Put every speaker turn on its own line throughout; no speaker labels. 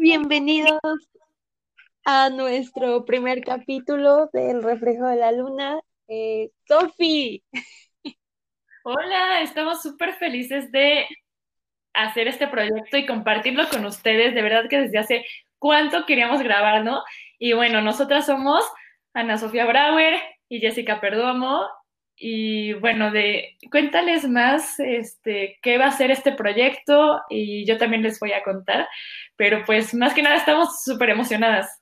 bienvenidos a nuestro primer capítulo del Reflejo de la Luna. Eh, Sofi.
Hola, estamos súper felices de hacer este proyecto y compartirlo con ustedes. De verdad que desde hace cuánto queríamos grabar, ¿no? Y bueno, nosotras somos Ana Sofía Brauer y Jessica Perdomo y bueno, de cuéntales más este, qué va a ser este proyecto y yo también les voy a contar, pero pues más que nada estamos súper emocionadas.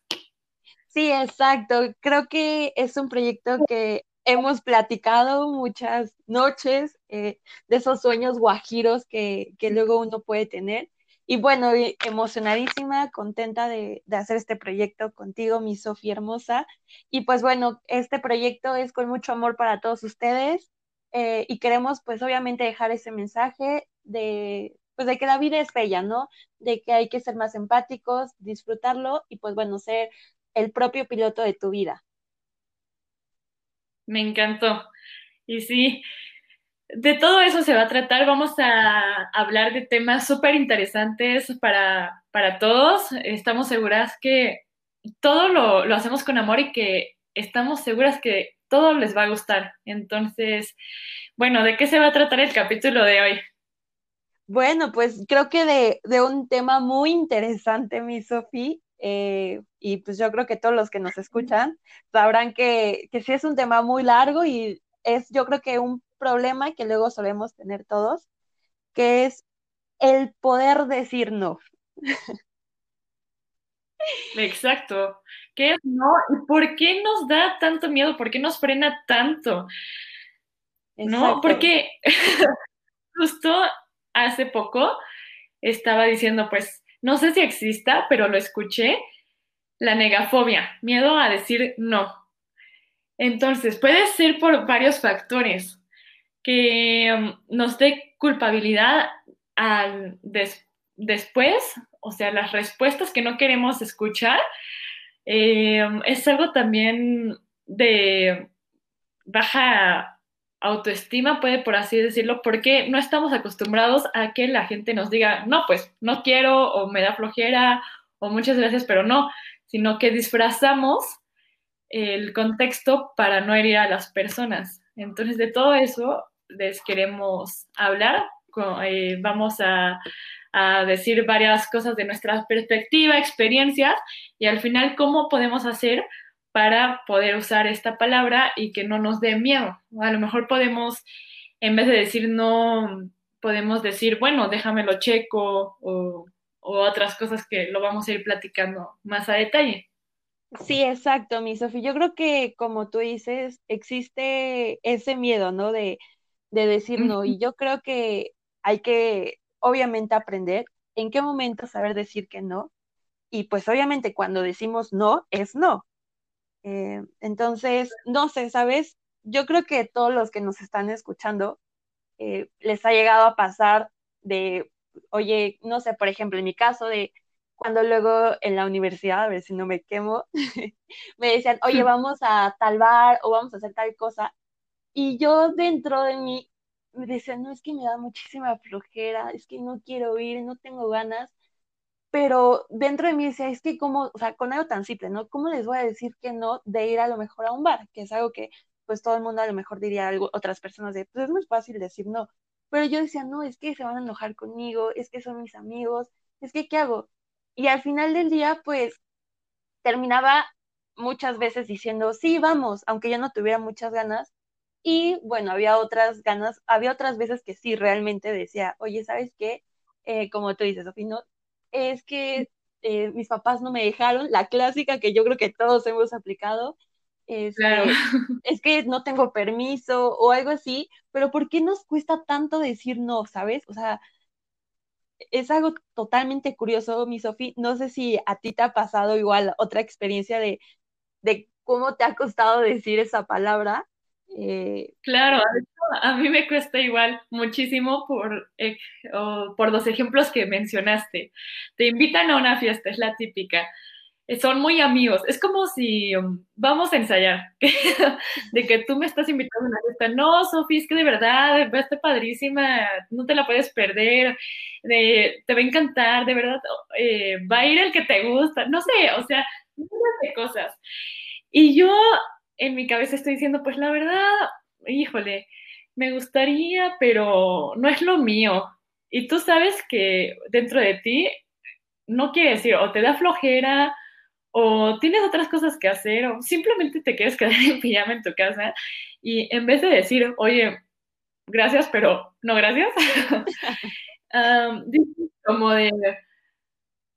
Sí, exacto. Creo que es un proyecto que hemos platicado muchas noches, eh, de esos sueños guajiros que, que luego uno puede tener. Y bueno, emocionadísima, contenta de, hacer este proyecto contigo, mi Sofía hermosa. Y pues bueno, este proyecto es con mucho amor para todos ustedes eh, y queremos pues obviamente dejar ese mensaje de pues de que la vida es bella, ¿no? De que hay que ser más empáticos, disfrutarlo y pues bueno, ser el propio piloto de tu vida.
Me encantó. Y sí, de todo eso se va a tratar. Vamos a hablar de temas súper interesantes para, todos. Estamos seguras que todo lo, lo, hacemos con amor y que estamos seguras que todo les va a gustar. Entonces, bueno, ¿de qué se va a tratar el capítulo de hoy?
Bueno, pues creo que de, un tema muy interesante, mi Sofía. Eh, y pues yo creo que todos los que nos escuchan sabrán que, que sí es un tema muy largo y es yo creo que un problema que luego solemos tener todos, que es el poder decir no.
Exacto. ¿Qué es no? ¿Y por qué nos da tanto miedo? ¿Por qué nos frena tanto? No, porque justo hace poco estaba diciendo, pues, no sé si exista, pero lo escuché, la negafobia, miedo a decir no. Entonces, puede ser por varios factores que um, nos dé culpabilidad al después, o sea, las respuestas que no queremos escuchar, eh, um, es algo también de baja autoestima, puede por así decirlo, porque no estamos acostumbrados a que la gente nos diga, no, pues no quiero o me da flojera o muchas gracias, pero no, sino que disfrazamos el contexto para no herir a las personas. Entonces, de todo eso les queremos hablar. Eh, vamos a, decir varias cosas de nuestra perspectiva, experiencias y al final cómo podemos hacer para poder usar esta palabra y que no nos dé miedo. A lo mejor podemos, en vez de decir no, podemos decir, bueno, déjamelo checo o, o otras cosas que lo vamos a ir platicando más a detalle.
Sí, exacto, mi Sofía. Yo creo que como tú dices, existe ese miedo, ¿no? De de decir no. Y yo creo que hay que, obviamente, aprender en qué momento saber decir que no. Y pues obviamente cuando decimos no, es no. Eh, entonces, no sé, ¿sabes? Yo creo que todos los que nos están escuchando eh, les ha llegado a pasar de, oye, no sé, por ejemplo, en mi caso de cuando luego en la universidad, a ver si no me quemo, me decían, oye, vamos a tal bar o vamos a hacer tal cosa. Y yo dentro de mí me decía, no, es que me da muchísima flojera, es que no quiero ir, no tengo ganas, pero dentro de mí decía, es que como, o sea, con algo tan simple, ¿no? ¿Cómo les voy a decir que no de ir a lo mejor a un bar? Que es algo que pues todo el mundo a lo mejor diría algo, otras personas de, pues es muy fácil decir no. Pero yo decía, no, es que se van a enojar conmigo, es que son mis amigos, es que, ¿qué hago? Y al final del día, pues, terminaba muchas veces diciendo, sí, vamos, aunque yo no tuviera muchas ganas, y bueno, había otras ganas, había otras veces que sí realmente decía, oye, ¿sabes qué? Eh, como tú dices, no, es que eh, mis papás no me dejaron, la clásica que yo creo que todos hemos aplicado, es, es que no tengo permiso o algo así, pero ¿por qué nos cuesta tanto decir no, sabes? O sea, es algo totalmente curioso, mi Sofía. No sé si a ti te ha pasado igual otra experiencia de, de cómo te ha costado decir esa palabra.
Eh, claro, a mí me cuesta igual muchísimo por, eh, por los ejemplos que mencionaste. Te invitan a una fiesta, es la típica. Son muy amigos. Es como si um, vamos a ensayar, de que tú me estás invitando a una fiesta. No, Sofía, es que de verdad va a estar padrísima, no te la puedes perder, te va a encantar, de verdad, eh, va a ir el que te gusta, no sé, o sea, de cosas. Y yo en mi cabeza estoy diciendo, pues la verdad, híjole, me gustaría, pero no es lo mío. Y tú sabes que dentro de ti no quiere decir o te da flojera o tienes otras cosas que hacer o simplemente te quieres quedar en pijama en tu casa y en vez de decir, oye, gracias, pero no gracias, como de,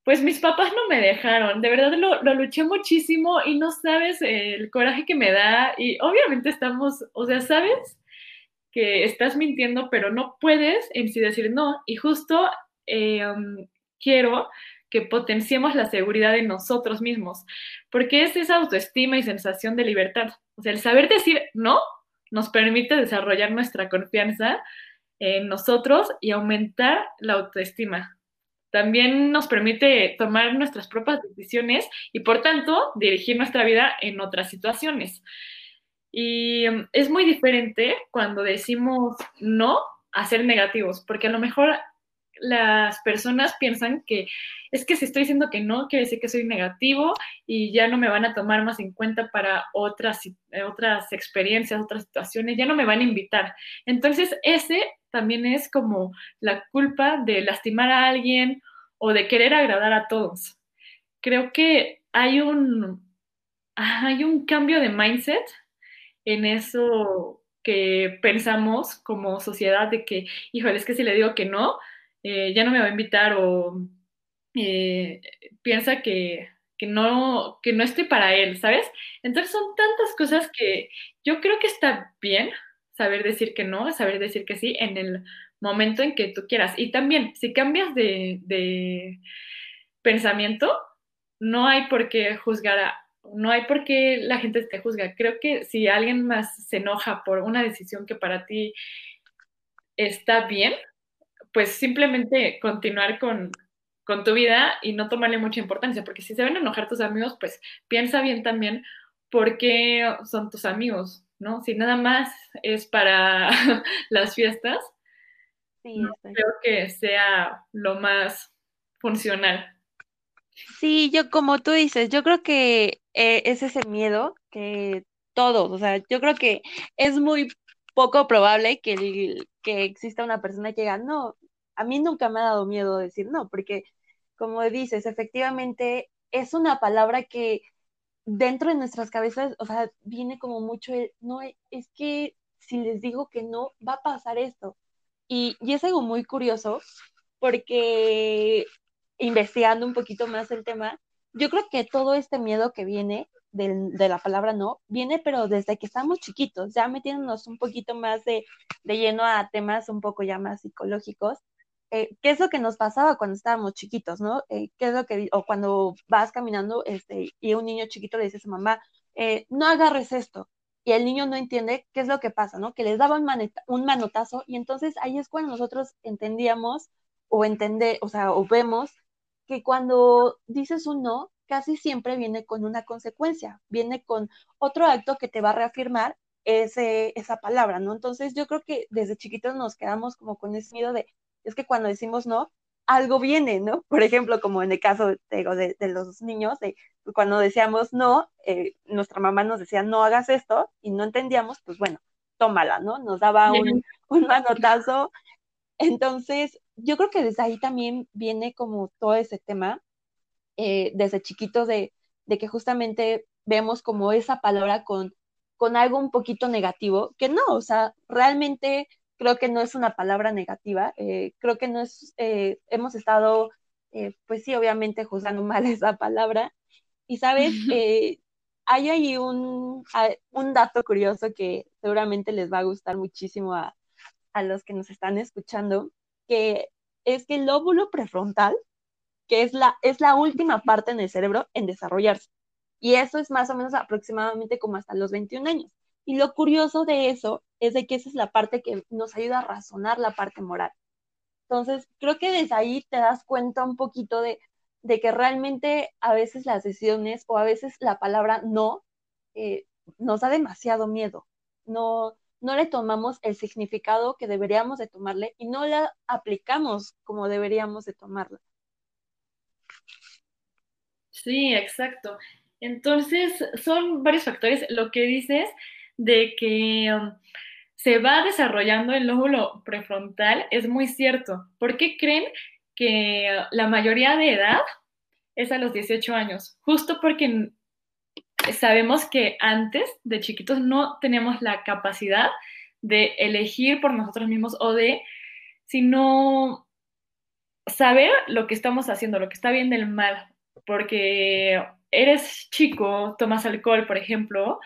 pues mis papás no me dejaron, de verdad lo, lo, luché muchísimo y no sabes el coraje que me da y obviamente estamos, o sea, sabes que estás mintiendo, pero no puedes en sí decir no y justo eh, quiero que potenciemos la seguridad de nosotros mismos, porque es esa autoestima y sensación de libertad. O sea, el saber decir no nos permite desarrollar nuestra confianza en nosotros y aumentar la autoestima. También nos permite tomar nuestras propias decisiones y, por tanto, dirigir nuestra vida en otras situaciones. Y um, es muy diferente cuando decimos no a ser negativos, porque a lo mejor las personas piensan que es que si estoy diciendo que no, quiere decir que soy negativo y ya no me van a tomar más en cuenta para otras, otras experiencias, otras situaciones, ya no me van a invitar. Entonces, ese también es como la culpa de lastimar a alguien o de querer agradar a todos. Creo que hay un, hay un cambio de mindset en eso que pensamos como sociedad de que, híjole, es que si le digo que no, eh, ya no me va a invitar o eh, piensa que, no, que no estoy para él, ¿sabes? Entonces son tantas cosas que yo creo que está bien saber decir que no, saber decir que sí en el momento en que tú quieras. Y también, si cambias de, de pensamiento, no hay por qué juzgar no hay por qué la gente te juzga. Creo que si alguien más se enoja por una decisión que para ti está bien, pues simplemente continuar con, tu vida y no tomarle mucha importancia, porque si se ven a enojar tus amigos, pues piensa bien también por qué son tus amigos, ¿no? Si nada más es para las fiestas, creo que sea lo más funcional.
Sí, yo como tú dices, yo creo que eh, es ese miedo que todos, o sea, yo creo que es muy poco probable que, que exista una persona que diga, no, a mí nunca me ha dado miedo decir no, porque como dices, efectivamente es una palabra que dentro de nuestras cabezas, o sea, viene como mucho el, no, es que si les digo que no, va a pasar esto. Y, y es algo muy curioso, porque investigando un poquito más el tema, yo creo que todo este miedo que viene de la palabra no, viene pero desde que estamos chiquitos, ya metiéndonos un poquito más de, de lleno a temas un poco ya más psicológicos, eh, qué es lo que nos pasaba cuando estábamos chiquitos, ¿no? Eh, ¿Qué es lo que, o cuando vas caminando este, y un niño chiquito le dice a su mamá, eh, no agarres esto, y el niño no entiende qué es lo que pasa, ¿no? Que les daba un, un manotazo y entonces ahí es cuando nosotros entendíamos o entender, o sea, o vemos que cuando dices un no, casi siempre viene con una consecuencia, viene con otro acto que te va a reafirmar ese, esa palabra, ¿no? Entonces yo creo que desde chiquitos nos quedamos como con ese miedo de, es que cuando decimos no, algo viene, ¿no? Por ejemplo, como en el caso de, de, los niños, de, cuando decíamos no, eh, nuestra mamá nos decía no hagas esto y no entendíamos, pues bueno, tómala, ¿no? Nos daba un, un manotazo. Entonces, yo creo que desde ahí también viene como todo ese tema, eh, desde chiquitos, de, de, que justamente vemos como esa palabra con, con algo un poquito negativo, que no, o sea, realmente creo que no es una palabra negativa, eh, creo que no es, eh, hemos estado, eh, pues sí, obviamente juzgando mal esa palabra. Y sabes, hay ahí un, un dato curioso que seguramente les va a gustar muchísimo a, a los que nos están escuchando, que es que el lóbulo prefrontal, que es la, es la última parte en el cerebro en desarrollarse. Y eso es más o menos aproximadamente como hasta los 21 años. Y lo curioso de eso es de que esa es la parte que nos ayuda a razonar la parte moral. Entonces, creo que desde ahí te das cuenta un poquito de de que realmente a veces las decisiones o a veces la palabra no eh, nos da demasiado miedo. No, no le tomamos el significado que deberíamos de tomarle y no la aplicamos como deberíamos de tomarla.
Sí, exacto. Entonces, son varios factores. Lo que dices de que um, se va desarrollando el lóbulo prefrontal es muy cierto. ¿Por qué creen que la mayoría de edad es a los 18 años? Justo porque sabemos que antes de chiquitos no teníamos la capacidad de elegir por nosotros mismos o de, sino saber lo que estamos haciendo, lo que está bien del mal, porque eres chico, tomas alcohol, por ejemplo,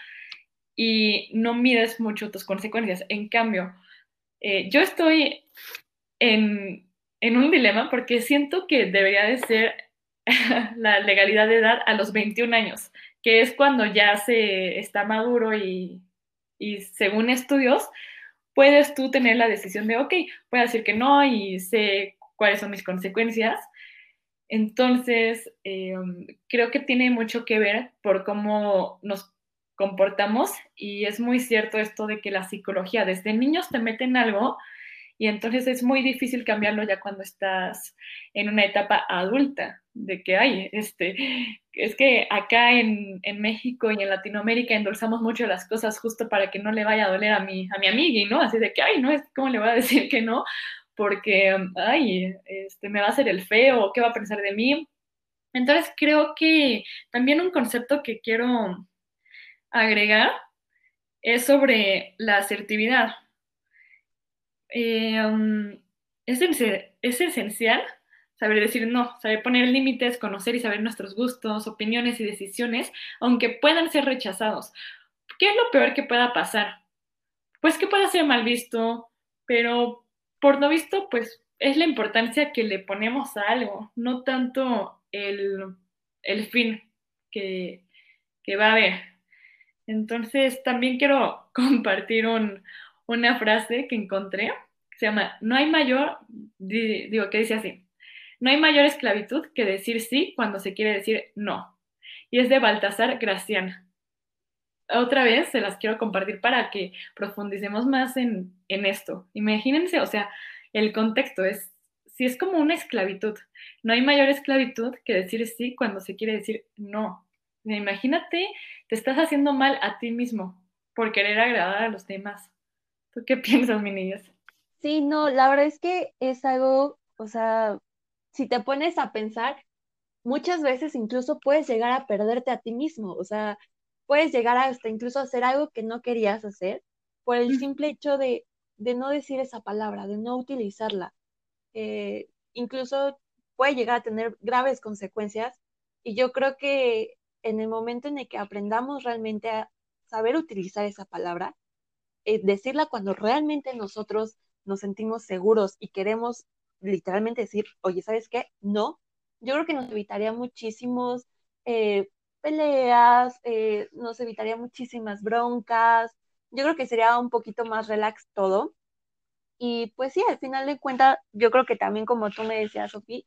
y no mides mucho tus consecuencias. En cambio, eh, yo estoy en, en, un dilema porque siento que debería de ser la legalidad de edad a los 21 años, que es cuando ya se está maduro y, según estudios, puedes tú tener la decisión de, ok, voy a decir que no y sé cuáles son mis consecuencias. Entonces, eh, creo que tiene mucho que ver por cómo nos comportamos y es muy cierto esto de que la psicología desde niños te meten algo y entonces es muy difícil cambiarlo ya cuando estás en una etapa adulta, de que hay, este, es que acá en, en, México y en Latinoamérica endulzamos mucho las cosas justo para que no le vaya a doler a mi, a mi amiga, ¿no? Así de que, ay, no, ¿cómo le voy a decir que no? Porque, ay, este, me va a hacer el feo, ¿qué va a pensar de mí? Entonces creo que también un concepto que quiero agregar es sobre la asertividad. Eh, um, es, es esencial saber decir no, saber poner límites, conocer y saber nuestros gustos, opiniones y decisiones, aunque puedan ser rechazados. ¿Qué es lo peor que pueda pasar? Pues que pueda ser mal visto, pero por no visto, pues es la importancia que le ponemos a algo, no tanto el, el fin que, que va a haber. Entonces, también quiero compartir una frase que encontré, se llama, no hay mayor, digo, que dice así, no hay mayor esclavitud que decir sí cuando se quiere decir no. Y es de Baltasar Graciana. Otra vez se las quiero compartir para que profundicemos más en, en esto. Imagínense, o sea, el contexto es, si es como una esclavitud, no hay mayor esclavitud que decir sí cuando se quiere decir no. Imagínate, te estás haciendo mal a ti mismo por querer agradar a los demás. ¿Tú qué piensas, mi niña?
Sí, no, la verdad es que es algo, o sea, si te pones a pensar, muchas veces incluso puedes llegar a perderte a ti mismo, o sea, puedes llegar hasta incluso hacer algo que no querías hacer por el simple hecho de, de no decir esa palabra, de no utilizarla. Eh, incluso puede llegar a tener graves consecuencias y yo creo que en el momento en el que aprendamos realmente a saber utilizar esa palabra, eh, decirla cuando realmente nosotros nos sentimos seguros y queremos literalmente decir, oye, ¿sabes qué? No, yo creo que nos evitaría muchísimos eh, peleas, eh, nos evitaría muchísimas broncas, yo creo que sería un poquito más relax todo. Y pues sí, al final de cuentas, yo creo que también como tú me decías, Sofía,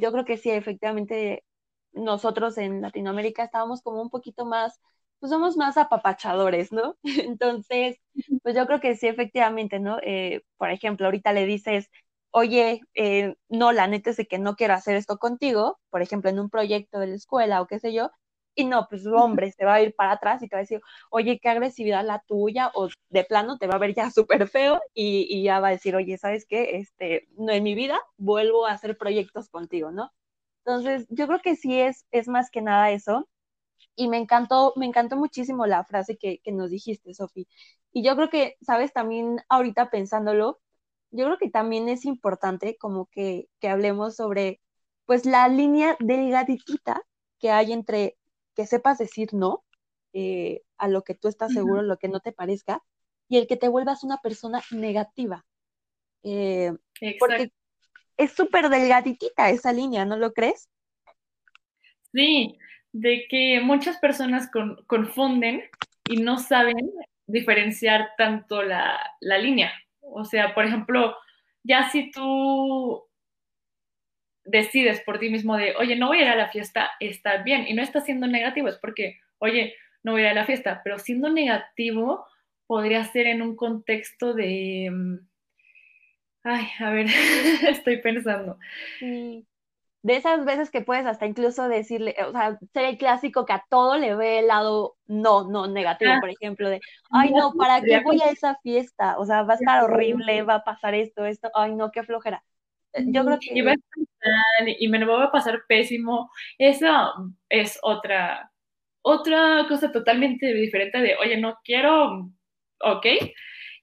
yo creo que sí, efectivamente nosotros en Latinoamérica estábamos como un poquito más, pues somos más apapachadores, ¿no? Entonces, pues yo creo que sí, efectivamente, ¿no? Eh, por ejemplo, ahorita le dices, oye, eh, no, la neta es de que no quiero hacer esto contigo, por ejemplo, en un proyecto de la escuela o qué sé yo, y no, pues hombre, se va a ir para atrás y te va a decir, oye, qué agresividad la tuya, o de plano te va a ver ya súper feo y, y, ya va a decir, oye, ¿sabes qué? Este, no en mi vida vuelvo a hacer proyectos contigo, ¿no? Entonces, yo creo que sí es, es más que nada eso. Y me encantó, me encantó muchísimo la frase que, que nos dijiste, Sofi. Y yo creo que, sabes, también ahorita pensándolo, yo creo que también es importante como que, que hablemos sobre, pues, la línea delgaditita que hay entre que sepas decir no eh, a lo que tú estás seguro, lo que no te parezca, y el que te vuelvas una persona negativa. Eh, porque es súper delgaditita esa línea, ¿no lo crees?
Sí, de que muchas personas confunden y no saben diferenciar tanto la, la, línea. O sea, por ejemplo, ya si tú decides por ti mismo de, oye, no voy a ir a la fiesta, está bien. Y no está siendo negativo, es porque, oye, no voy a ir a la fiesta, pero siendo negativo podría ser en un contexto de... Ay, a ver, estoy pensando.
Sí. De esas veces que puedes hasta incluso decirle, o sea, ser el clásico que a todo le ve el lado no, no negativo, ah. por ejemplo, de, ay no, ¿para qué voy a esa fiesta? O sea, va a estar horrible, va a pasar esto, esto, ay no, qué flojera. Eh, yo creo que...
Y, me lo va a pasar pésimo. Eso es otra, otra cosa totalmente diferente de, oye, no quiero, ok.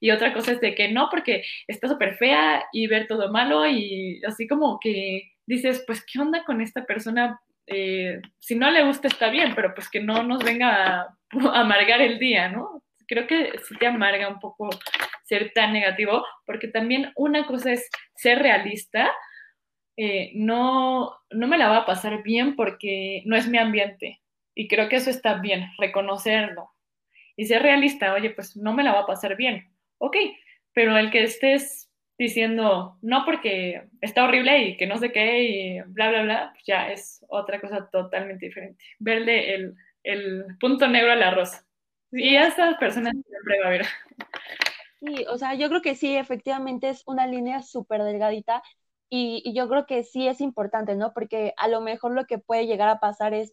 Y otra cosa es de que no, porque está súper fea y ver todo malo y así como que dices, pues, ¿qué onda con esta persona? Eh, si no le gusta está bien, pero pues que no nos venga a, amargar el día, ¿no? Creo que sí te amarga un poco ser tan negativo, porque también una cosa es ser realista, eh, no, no me la va a pasar bien porque no es mi ambiente. Y creo que eso está bien, reconocerlo. Y ser realista, oye, pues no me la va a pasar bien. Ok, pero el que estés diciendo, no porque está horrible y que no sé qué y bla, bla, bla, pues ya es otra cosa totalmente diferente. Verle el, el punto negro al arroz. Y a esas personas siempre va a ver.
Sí, o sea, yo creo que sí, efectivamente es una línea súper delgadita y, yo creo que sí es importante, ¿no? Porque a lo mejor lo que puede llegar a pasar es,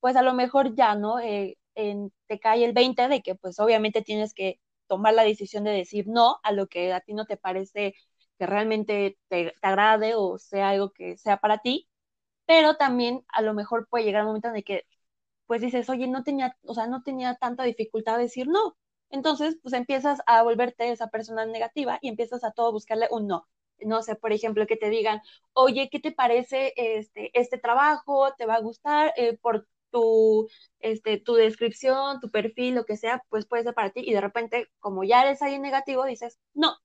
pues a lo mejor ya, ¿no? Eh, te cae el 20 de que pues obviamente tienes que tomar la decisión de decir no a lo que a ti no te parece que realmente te, te agrade o sea algo que sea para ti, pero también a lo mejor puede llegar un momento en el que pues dices, oye, no tenía, o sea, no tenía tanta dificultad de decir no. Entonces, pues empiezas a volverte esa persona negativa y empiezas a todo buscarle un no. No sé, por ejemplo, que te digan, oye, ¿qué te parece este, este trabajo? ¿Te va a gustar? Eh, por tu, este, tu descripción, tu perfil, lo que sea, pues puede ser para ti. Y de repente, como ya eres ahí negativo, dices, no,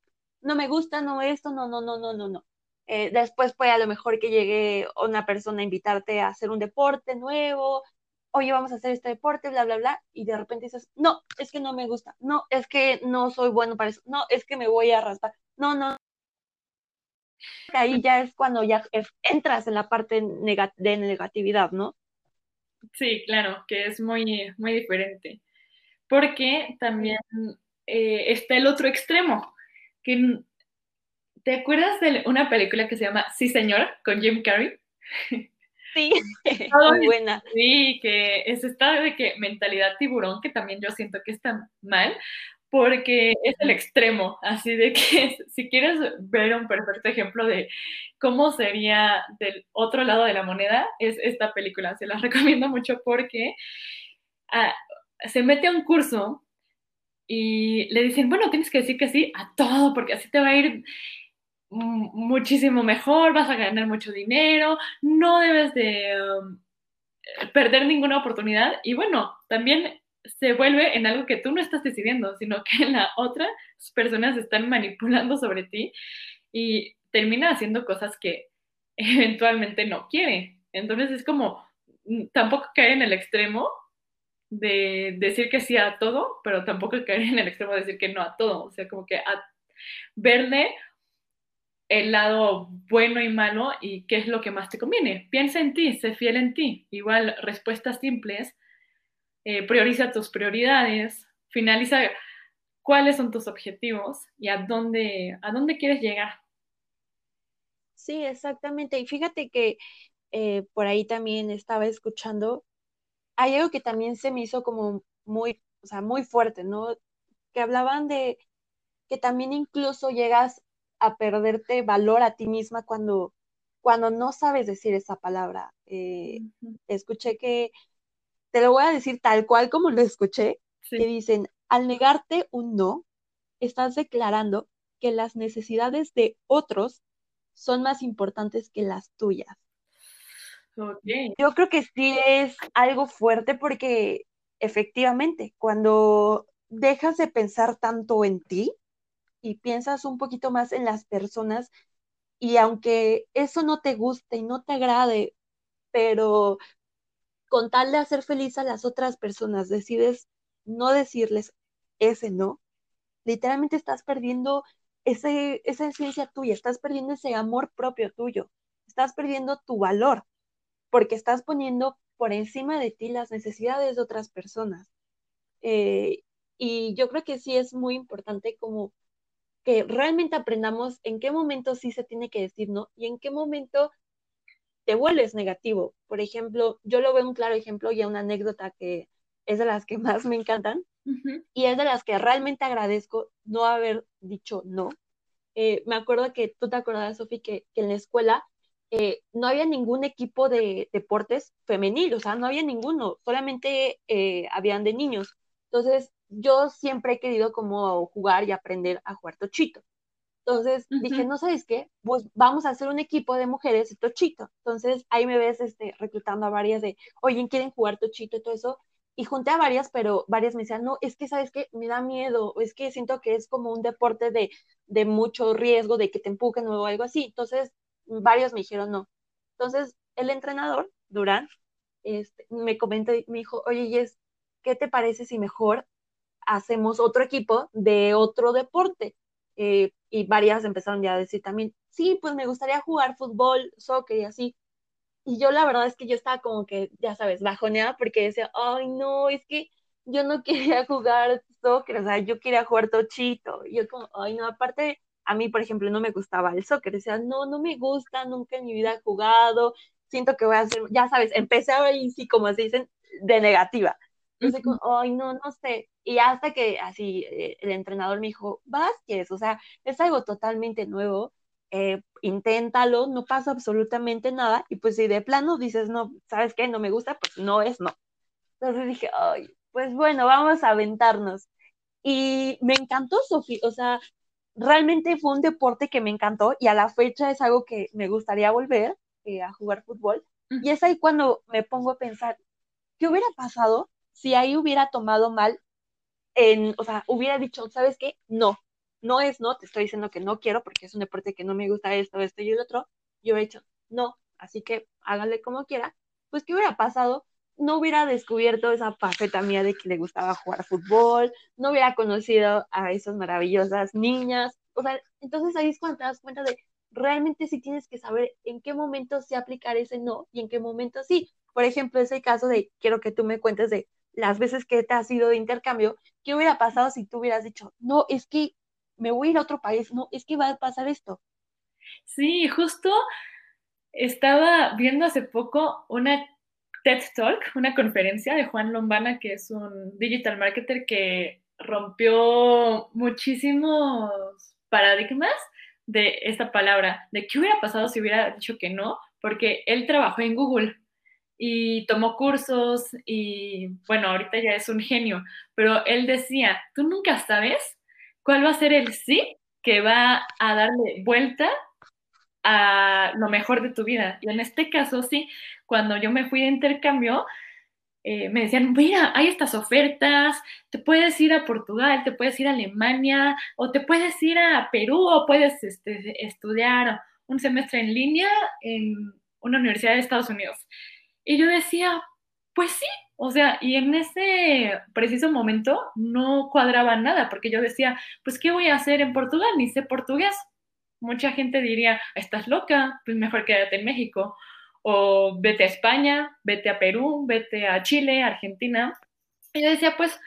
no me gusta, no esto, no, no, no, no, no, no. Eh, después puede a lo mejor que llegue una persona a invitarte a hacer un deporte nuevo, oye, vamos a hacer este deporte, bla, bla, bla, y de repente dices, no, es que no me gusta, no, es que no soy bueno para eso, no, es que me voy a raspar, no, no. Ahí ya es cuando ya entras en la parte de negatividad, ¿no?
Sí, claro, que es muy, muy diferente. Porque también eh, está el otro extremo, que ¿te acuerdas de una película que se llama Sí, señora, con Jim Carrey?
Sí, muy buena.
Sí, que es esta de que mentalidad tiburón, que también yo siento que está mal, porque es el extremo, así de que si quieres ver un perfecto ejemplo de cómo sería del otro lado de la moneda, es esta película. Se la recomiendo mucho porque ah, se mete a un curso y le dicen, bueno, tienes que decir que sí a todo, porque así te va a ir muchísimo mejor, vas a ganar mucho dinero, no debes de um, perder ninguna oportunidad y bueno, también se vuelve en algo que tú no estás decidiendo, sino que la otras personas están manipulando sobre ti y termina haciendo cosas que eventualmente no quiere. Entonces es como mm, tampoco caer en el extremo de decir que sí a todo, pero tampoco caer en el extremo de decir que no a todo. O sea, como que a verle el lado bueno y malo y qué es lo que más te conviene. Piensa en ti, sé fiel en ti. Igual, respuestas simples, eh, prioriza tus prioridades, finaliza cuáles son tus objetivos y a dónde, a dónde quieres llegar.
Sí, exactamente. Y fíjate que eh, por ahí también estaba escuchando, hay algo que también se me hizo como muy, o sea, muy fuerte, ¿no? Que hablaban de que también incluso llegas a perderte valor a ti misma cuando, cuando no sabes decir esa palabra. Eh, escuché que, te lo voy a decir tal cual como lo escuché, que dicen, al negarte un no, estás declarando que las necesidades de otros son más importantes que las tuyas. Yo creo que sí es algo fuerte porque efectivamente, cuando dejas de pensar tanto en ti, y piensas un poquito más en las personas y aunque eso no te guste y no te agrade, pero con tal de hacer feliz a las otras personas, decides no decirles ese no, literalmente estás perdiendo ese, esa esencia tuya, estás perdiendo ese amor propio tuyo, estás perdiendo tu valor, porque estás poniendo por encima de ti las necesidades de otras personas. Eh, y yo creo que sí es muy importante como que realmente aprendamos en qué momento sí se tiene que decir no y en qué momento te vuelves negativo. Por ejemplo, yo lo veo un claro ejemplo y una anécdota que es de las que más me encantan y es de las que realmente agradezco no haber dicho no. Eh, me acuerdo que tú te acordabas, Sofi, que, en la escuela eh, no había ningún equipo de deportes femenil, o sea, no había ninguno, solamente eh, habían de niños. Entonces, yo siempre he querido como jugar y aprender a jugar tochito. Entonces dije, no sabes qué, pues vamos a hacer un equipo de mujeres de tochito. Entonces ahí me ves este, reclutando a varias de, oye, ¿quieren jugar tochito y todo eso? Y junté a varias, pero varias me decían, no, es que sabes qué, me da miedo, es que siento que es como un deporte de, de mucho riesgo, de que te empujen o algo así. Entonces varios me dijeron no. Entonces el entrenador, Durán, este, me comentó y me dijo, oye, Jess, ¿qué te parece si mejor hacemos otro equipo de otro deporte? Eh, y varias empezaron ya a decir también, sí, pues me gustaría jugar fútbol, soccer y así. Y yo la verdad es que yo estaba como que, ya sabes, bajoneada porque decía, ay, no, es que yo no quería jugar soccer, o sea, yo quería jugar tochito. Y yo como, ay, no, aparte, a mí, por ejemplo, no me gustaba el soccer. Decía, no, no me gusta, nunca en mi vida he jugado, siento que voy a hacer, ya sabes, empecé ahí, sí, como se dicen, de negativa. Entonces, como, ay, no, no sé. Y hasta que así eh, el entrenador me dijo, Vázquez, o sea, es algo totalmente nuevo, eh, inténtalo, no pasa absolutamente nada. Y pues si de plano dices, no, ¿sabes qué? No me gusta, pues no es no. Entonces dije, ay, pues bueno, vamos a aventarnos. Y me encantó, Sofía, o sea, realmente fue un deporte que me encantó y a la fecha es algo que me gustaría volver eh, a jugar fútbol. Y es ahí cuando me pongo a pensar, ¿qué hubiera pasado si ahí hubiera tomado mal o sea, hubiera dicho, ¿sabes qué? No, no es no, te estoy diciendo que no quiero porque es un deporte que no me gusta esto, esto y el otro. Yo he dicho, no, así que háganle como quiera. Pues, ¿qué hubiera pasado? No hubiera descubierto esa faceta mía de que le gustaba jugar fútbol, no hubiera conocido a esas maravillosas niñas. O sea, entonces ahí es cuando te das cuenta de realmente sí tienes que saber en qué momento se aplicar ese no y en qué momento sí. Por ejemplo, ese caso de quiero que tú me cuentes de las veces que te has ido de intercambio, ¿qué hubiera pasado si tú hubieras dicho, no, es que me voy a ir a otro país, no, es que va a pasar esto?
Sí, justo estaba viendo hace poco una TED Talk, una conferencia de Juan Lombana, que es un digital marketer que rompió muchísimos paradigmas de esta palabra, de qué hubiera pasado si hubiera dicho que no, porque él trabajó en Google y tomó cursos y bueno, ahorita ya es un genio, pero él decía, tú nunca sabes cuál va a ser el sí que va a darle vuelta a lo mejor de tu vida. Y en este caso, sí, cuando yo me fui de intercambio, eh, me decían, mira, hay estas ofertas, te puedes ir a Portugal, te puedes ir a Alemania, o te puedes ir a Perú, o puedes este, estudiar un semestre en línea en una universidad de Estados Unidos. Y yo decía, pues sí, o sea, y en ese preciso momento no cuadraba nada, porque yo decía, pues, ¿qué voy a hacer en Portugal? Ni sé portugués. Mucha gente diría, estás loca, pues mejor quédate en México. O vete a España, vete a Perú, vete a Chile, Argentina. Y yo decía, pues,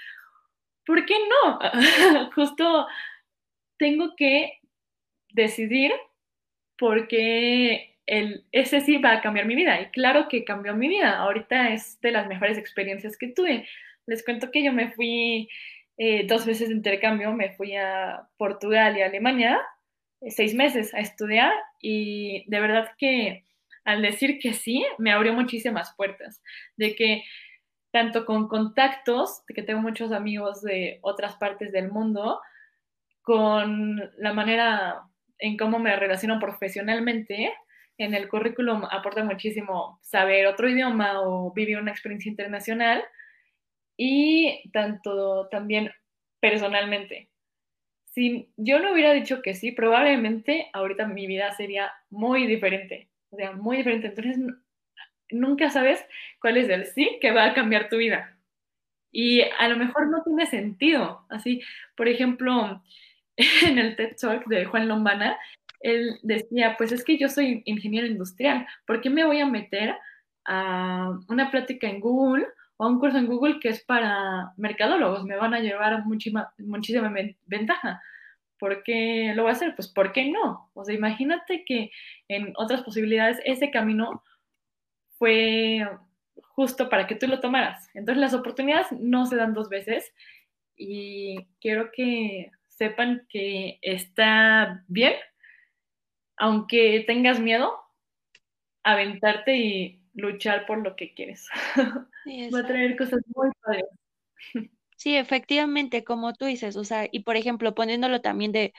¿por qué no? Justo tengo que decidir porque el, ese sí va a cambiar mi vida. Y claro que cambió mi vida. Ahorita es de las mejores experiencias que tuve. Les cuento que yo me fui eh, dos veces de intercambio, me fui a Portugal y a Alemania, eh, seis meses a estudiar y de verdad que al decir que sí, me abrió muchísimas puertas. De que tanto con contactos, de que tengo muchos amigos de otras partes del mundo, con la manera en cómo me relaciono profesionalmente, en el currículum aporta muchísimo saber otro idioma o vivir una experiencia internacional y tanto también personalmente. Si yo no hubiera dicho que sí, probablemente ahorita mi vida sería muy diferente, o sea, muy diferente. Entonces, nunca sabes cuál es el sí que va a cambiar tu vida. Y a lo mejor no tiene sentido. Así, por ejemplo, en el TED Talk de Juan Lombana, él decía, pues es que yo soy ingeniero industrial, ¿por qué me voy a meter a una plática en Google o a un curso en Google que es para mercadólogos? Me van a llevar muchísima, muchísima ventaja. ¿Por qué lo voy a hacer? Pues ¿por qué no? O sea, imagínate que en otras posibilidades ese camino fue justo para que tú lo tomaras. Entonces las oportunidades no se dan dos veces y quiero que sepan que está bien, aunque tengas miedo, aventarte y luchar por lo que quieres. Va a traer cosas muy padres.
Sí, efectivamente, como tú dices, o sea, y por ejemplo, poniéndolo también de,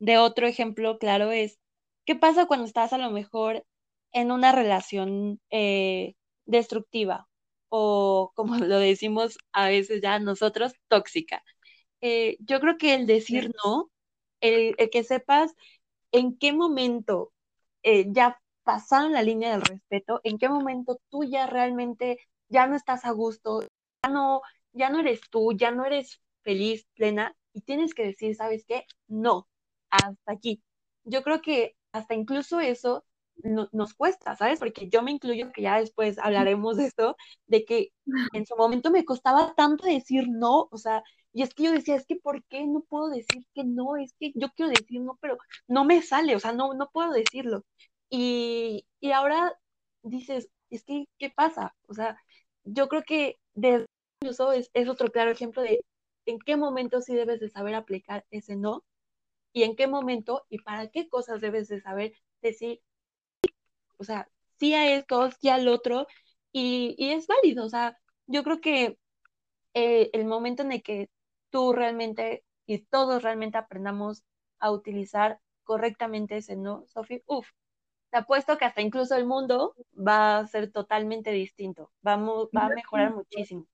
de otro ejemplo claro es, ¿qué pasa cuando estás a lo mejor en una relación eh, destructiva o como lo decimos a veces ya nosotros, tóxica? Eh, yo creo que el decir no, el, que sepas en qué momento eh, ya pasaron la línea del respeto, en qué momento tú ya realmente ya no estás a gusto, ya no, ya no eres tú, ya no eres feliz, plena, y tienes que decir, ¿sabes qué? No, hasta aquí. Yo creo que hasta incluso eso nos cuesta, ¿sabes? Porque yo me incluyo, que ya después hablaremos de esto, de que en su momento me costaba tanto decir no, o sea, y es que yo decía, es que ¿por qué no puedo decir que no? Es que yo quiero decir no, pero no me sale, o sea, no, no puedo decirlo. Y, y ahora dices, es que, ¿qué pasa? O sea, yo creo que desde incluso es, es otro claro ejemplo de en qué momento sí debes de saber aplicar ese no y en qué momento y para qué cosas debes de saber decir, o sea, sí a esto, sí al otro, y, y es válido, o sea, yo creo que eh, el momento en el que tú realmente y todos realmente aprendamos a utilizar correctamente ese no, Sofía, uff, te apuesto que hasta incluso el mundo va a ser totalmente distinto, va va a mejorar muchísimo.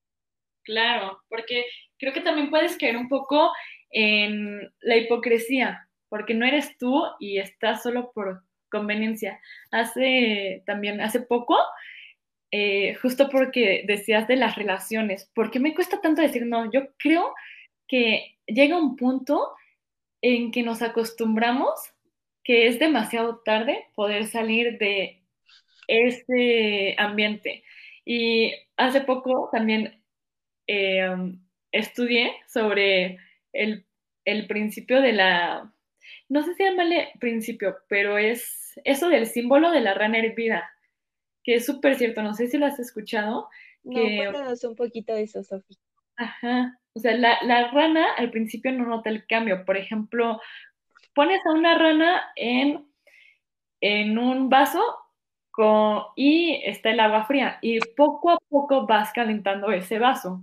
Claro, porque creo que también puedes caer un poco en la hipocresía, porque no eres tú y estás solo por conveniencia. Hace también, hace poco, eh, justo porque decías de las relaciones, ¿por qué me cuesta tanto decir no? Yo creo que llega un punto en que nos acostumbramos que es demasiado tarde poder salir de ese ambiente. Y hace poco también eh, estudié sobre el, el, principio de la, no sé si llamarle principio, pero es eso del símbolo de la rana hervida, que es súper cierto, no sé si lo has escuchado.
No, cuéntanos un poquito de eso, Sofía.
Ajá, o sea, la, rana al principio no nota el cambio. Por ejemplo, pones a una rana en, en un vaso con, y está el agua fría y poco a poco vas calentando ese vaso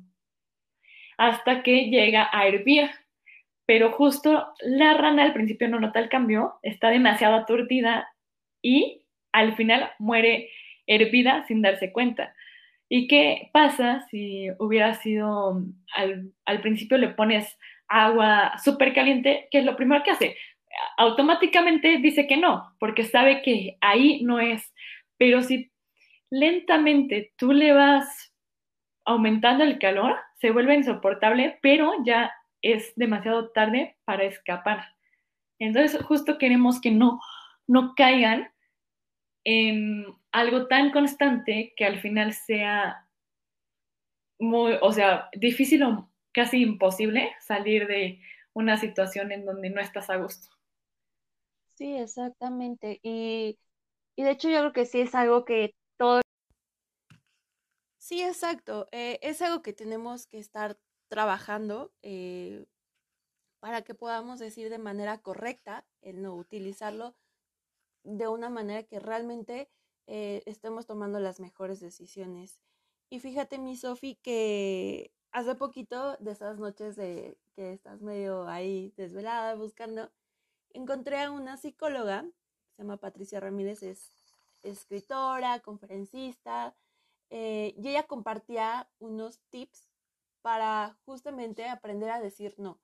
hasta que llega a hervir. Pero justo la rana al principio no nota el cambio, está demasiado aturdida y al final muere hervida sin darse cuenta. ¿Y qué pasa si hubiera sido, al, al principio le pones agua súper caliente? ¿Qué es lo primero que hace? Automáticamente dice que no, porque sabe que ahí no es. Pero si lentamente tú le vas aumentando el calor, se vuelve insoportable, pero ya es demasiado tarde para escapar. Entonces, justo queremos que no, no caigan en algo tan constante que al final sea muy, o sea, difícil o casi imposible salir de una situación en donde no estás a gusto.
Sí, exactamente. Y, y de hecho yo creo que sí es algo que todo... Sí, exacto. Eh, es algo que tenemos que estar trabajando eh, para que podamos decir de manera correcta el no utilizarlo de una manera que realmente eh, estemos tomando las mejores decisiones. Y fíjate, mi Sofi, que hace poquito de esas noches de que estás medio ahí desvelada buscando, encontré a una psicóloga, se llama Patricia Ramírez, es escritora, conferencista, eh, y ella compartía unos tips para justamente aprender a decir no.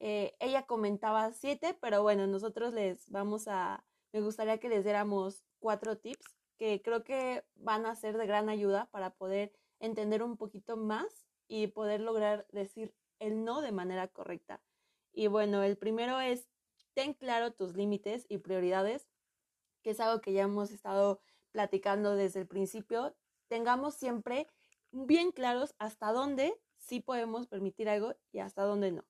Eh, ella comentaba siete, pero bueno, nosotros les vamos a, me gustaría que les diéramos cuatro tips que creo que van a ser de gran ayuda para poder entender un poquito más y poder lograr decir el no de manera correcta. Y bueno, el primero es ten claro tus límites y prioridades, que es algo que ya hemos estado platicando desde el principio. Tengamos siempre bien claros hasta dónde sí podemos permitir algo y hasta dónde no.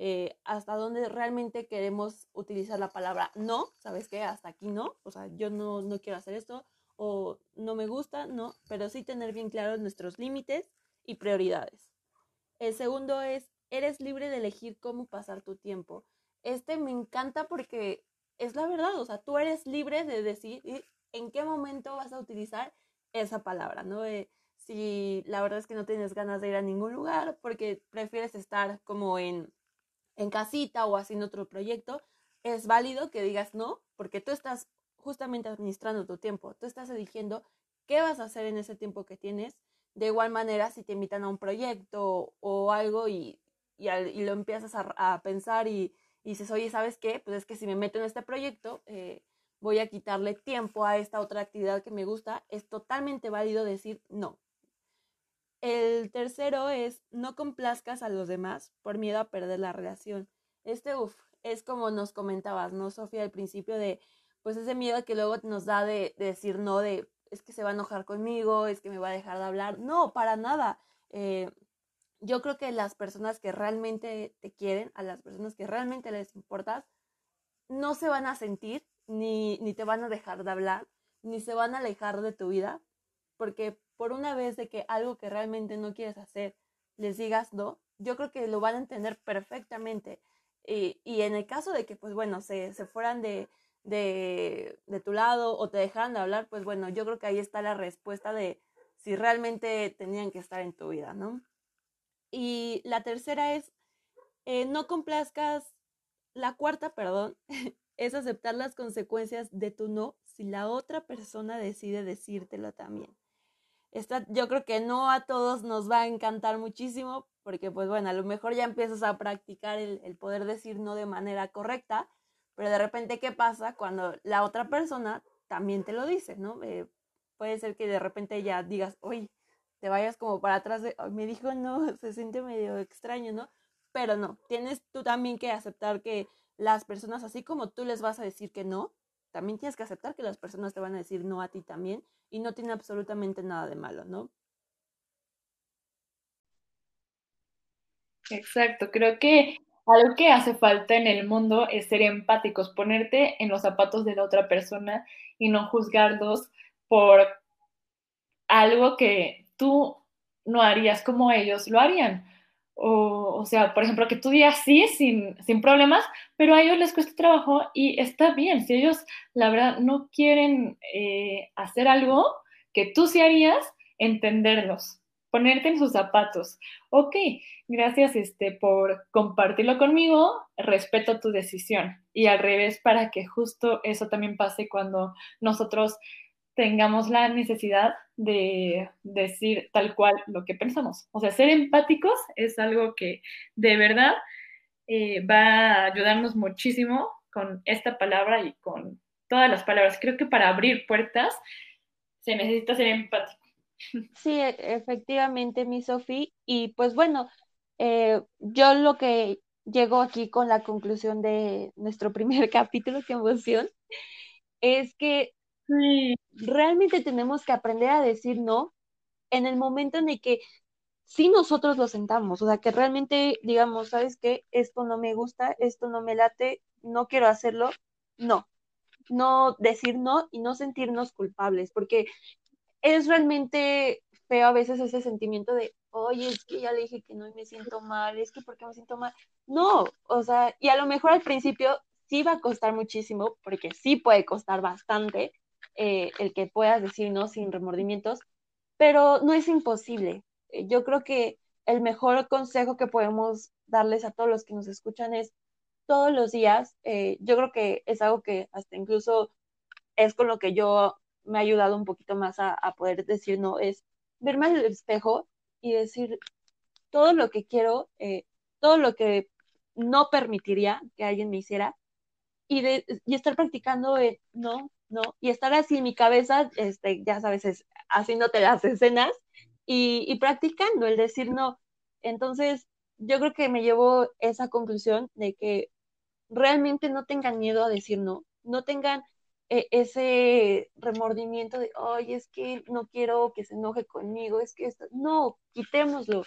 Eh, hasta dónde realmente queremos utilizar la palabra no, ¿sabes qué? Hasta aquí no, o sea, yo no, no quiero hacer esto o no me gusta, no, pero sí tener bien claros nuestros límites y prioridades. El segundo es, eres libre de elegir cómo pasar tu tiempo. Este me encanta porque es la verdad, o sea, tú eres libre de decir en qué momento vas a utilizar esa palabra, ¿no? Eh, si la verdad es que no tienes ganas de ir a ningún lugar porque prefieres estar como en, en casita o haciendo otro proyecto, es válido que digas no, porque tú estás justamente administrando tu tiempo, tú estás eligiendo qué vas a hacer en ese tiempo que tienes. De igual manera, si te invitan a un proyecto o algo y, y, lo empiezas a, pensar y, dices, oye, ¿sabes qué? Pues es que si me meto en este proyecto, eh, voy a quitarle tiempo a esta otra actividad que me gusta, es totalmente válido decir no. El tercero es no complazcas a los demás por miedo a perder la relación. Este, uff, es como nos comentabas, ¿no, Sofía? Al principio de, pues ese miedo que luego nos da de, decir no, de, es que se va a enojar conmigo, es que me va a dejar de hablar. No, para nada. Eh, yo creo que las personas que realmente te quieren, a las personas que realmente les importas, no se van a sentir, ni, ni te van a dejar de hablar, ni se van a alejar de tu vida, porque por una vez de que algo que realmente no quieres hacer, les digas no, yo creo que lo van a entender perfectamente. Y, en el caso de que, pues bueno, se, se fueran de, de, de, tu lado o te dejaran de hablar, pues bueno, yo creo que ahí está la respuesta de si realmente tenían que estar en tu vida, ¿no? Y la tercera es, eh, no complazcas, la cuarta, perdón, es aceptar las consecuencias de tu no si la otra persona decide decírtelo también yo creo que no a todos nos va a encantar muchísimo, porque pues bueno, a lo mejor ya empiezas a practicar el, el poder decir no de manera correcta, pero de repente, ¿qué pasa cuando la otra persona también te lo dice, ¿no? Eh, puede ser que de repente ya digas, oye, te vayas como para atrás de, me dijo no, se siente medio extraño, ¿no? Pero no, tienes tú también que aceptar que las personas, así como tú les vas a decir que no, también tienes que aceptar que las personas te van a decir no a ti también y no tiene absolutamente nada de malo, ¿no?
Exacto, creo que algo que hace falta en el mundo es ser empáticos, ponerte en los zapatos de la otra persona y no juzgarlos por algo que tú no harías como ellos lo harían. O, o, sea, por ejemplo, que tú digas sí sin, sin problemas, pero a ellos les cuesta trabajo y está bien. Si ellos, la verdad, no quieren eh, hacer algo que tú sí harías, entenderlos, ponerte en sus zapatos. Ok, gracias este, por compartirlo conmigo, respeto tu decisión. Y al revés, para que justo eso también pase cuando nosotros tengamos la necesidad de decir tal cual lo que pensamos. O sea, ser empáticos es algo que de verdad eh, va a ayudarnos muchísimo con esta palabra y con todas las palabras. Creo que para abrir puertas se necesita ser empático.
Sí, e, efectivamente, mi Sofi. Y pues bueno, eh, yo lo que llego aquí con la conclusión de nuestro primer capítulo, qué emoción, es que realmente tenemos que aprender a decir no en el momento en el que sí nosotros lo sentamos, o sea, que realmente digamos, ¿sabes qué? Esto no me gusta, esto no me late, no quiero hacerlo, no. No decir no y no sentirnos culpables, porque es realmente feo a veces ese sentimiento de, oye, es que ya le dije que no y me siento mal, es que ¿por qué me siento mal? No, o sea, y a lo mejor al principio sí va a costar muchísimo, porque sí puede costar bastante, eh, el que puedas decir no sin remordimientos, pero no es imposible. Eh, yo creo que el mejor consejo que podemos darles a todos los que nos escuchan es todos los días, eh, yo creo que es algo que hasta incluso es con lo que yo me ha ayudado un poquito más a, poder decir no, es verme al espejo y decir todo lo que quiero, todo lo que no permitiría que alguien me hiciera y, de, y estar practicando no, ¿no? Y estar así en mi cabeza, este, ya sabes, es, haciéndote las escenas y, y practicando el decir no. Entonces, yo creo que me llevo esa conclusión de que realmente no tengan miedo a decir no, no tengan eh, ese remordimiento de, ay, es que no quiero que se enoje conmigo, es que esto, no, quitémoslo,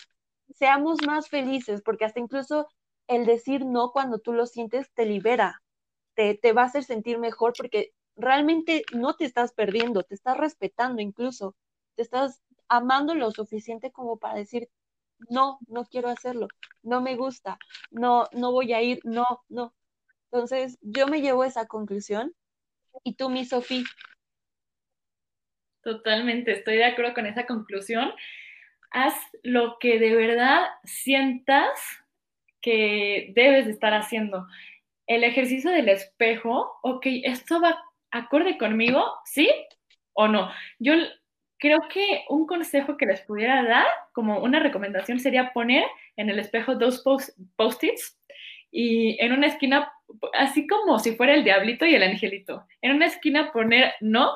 seamos más felices, porque hasta incluso el decir no cuando tú lo sientes te libera, te, te va a hacer sentir mejor porque realmente no te estás perdiendo, te estás respetando incluso, te estás amando lo suficiente como para decir, no, no quiero hacerlo, no me gusta, no, no voy a ir, no, no. Entonces, yo me llevo esa conclusión. ¿Y tú, mi Sofía?
Totalmente, estoy de acuerdo con esa conclusión. Haz lo que de verdad sientas que debes estar haciendo. El ejercicio del espejo, ok, esto va acorde conmigo, ¿sí o no? Yo creo que un consejo que les pudiera dar, como una recomendación, sería poner en el espejo dos post-its y en una esquina, así como si fuera el diablito y el angelito, en una esquina poner no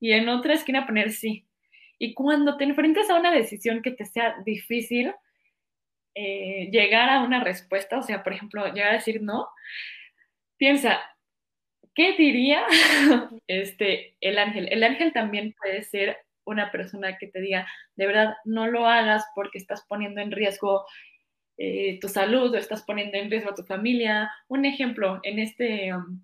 y en otra esquina poner sí. Y cuando te enfrentes a una decisión que te sea difícil, eh, llegar a una respuesta, o sea, por ejemplo, llegar a decir no, piensa, ¿qué diría este, el ángel? El ángel también puede ser una persona que te diga, de verdad, no lo hagas porque estás poniendo en riesgo eh, tu salud o estás poniendo en riesgo tu familia. Un ejemplo, en este um,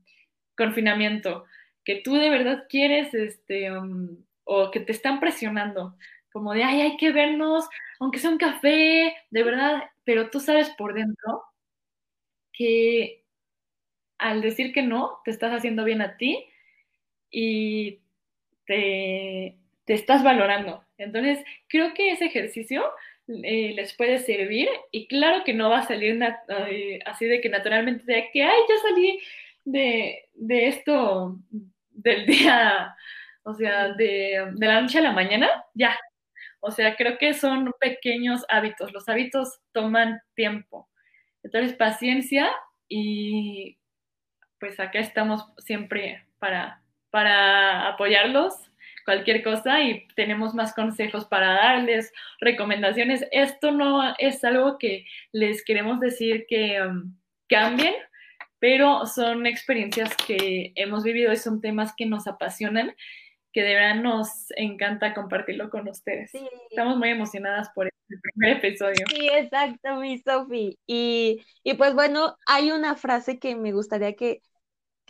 confinamiento, que tú de verdad quieres, este, um, o que te están presionando, como de, ay, hay que vernos, aunque sea un café, de verdad, pero tú sabes por dentro que al decir que no, te estás haciendo bien a ti y te, te estás valorando. Entonces, creo que ese ejercicio eh, les puede servir y claro que no va a salir eh, así de que naturalmente de que, ay, ya salí de, de esto del día, o sea, de, de la noche a la mañana, ya. O sea, creo que son pequeños hábitos. Los hábitos toman tiempo. Entonces, paciencia y pues acá estamos siempre para, para apoyarlos cualquier cosa y tenemos más consejos para darles, recomendaciones. Esto no es algo que les queremos decir que um, cambien, pero son experiencias que hemos vivido y son temas que nos apasionan, que de verdad nos encanta compartirlo con ustedes. Estamos muy emocionadas por el primer episodio.
Sí, exacto, mi Sofi. Y, y pues bueno, hay una frase que me gustaría que,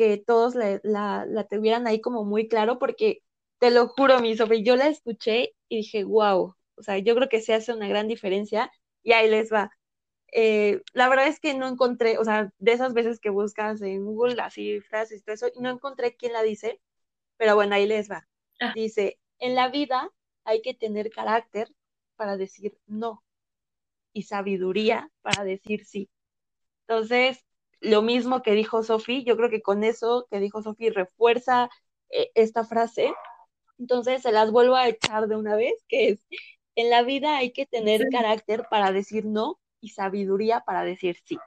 que todos la, la, la tuvieran ahí como muy claro, porque te lo juro, mi Sofía, yo la escuché y dije, wow, o sea, yo creo que se hace una gran diferencia y ahí les va. Eh, la verdad es que no encontré, o sea, de esas veces que buscas en Google así frases y todo eso, no encontré quién la dice, pero bueno, ahí les va. Ah. Dice, en la vida hay que tener carácter para decir no y sabiduría para decir sí. Entonces, lo mismo que dijo Sofi, yo creo que con eso que dijo Sofi refuerza eh, esta frase entonces se las vuelvo a echar de una vez, que es, en la vida hay que tener carácter para decir no y sabiduría para decir sí.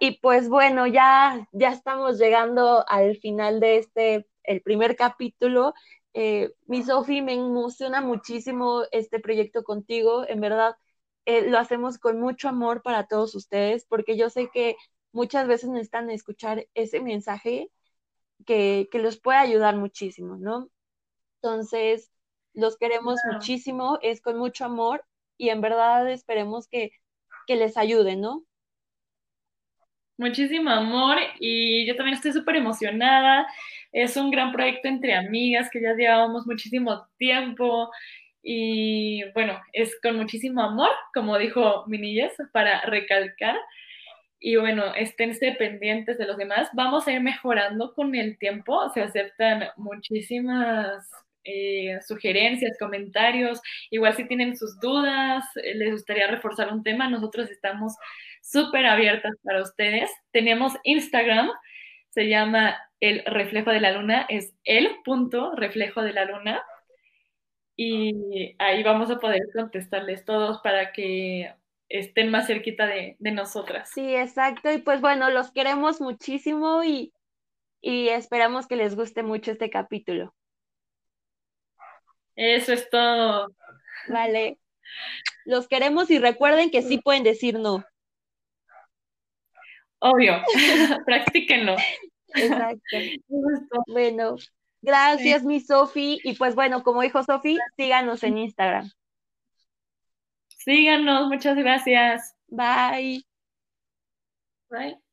Y pues bueno, ya, ya estamos llegando al final de este, el primer capítulo. Eh, mi Sofi, me emociona muchísimo este proyecto contigo. En verdad, eh, lo hacemos con mucho amor para todos ustedes, porque yo sé que muchas veces necesitan escuchar ese mensaje que, que los puede ayudar muchísimo, ¿no? Entonces, los queremos muchísimo, es con mucho amor y en verdad esperemos que, les ayude, ¿no?
Muchísimo amor y yo también estoy súper emocionada. Es un gran proyecto entre amigas que ya llevábamos muchísimo tiempo y bueno, es con muchísimo amor, como dijo Minillas, para recalcar. Y bueno, esténse pendientes de los demás. Vamos a ir mejorando con el tiempo. Se aceptan muchísimas eh, sugerencias, comentarios, igual si tienen sus dudas, eh, les gustaría reforzar un tema, nosotros estamos súper abiertas para ustedes. Tenemos Instagram, se llama El Reflejo de la Luna, es el punto reflejo de la luna. Y ahí vamos a poder contestarles todos para que estén más cerquita de, nosotras.
Sí, exacto. Y pues bueno, los queremos muchísimo y, y esperamos que les guste mucho este capítulo.
Eso es todo.
Vale. Los queremos y recuerden que sí pueden decir no.
Obvio, practíquenlo.
Exacto. Bueno, gracias, mi Sofi. Y pues bueno, como dijo Sofi, síganos en Instagram.
Síganos, muchas gracias.
Bye.
Bye.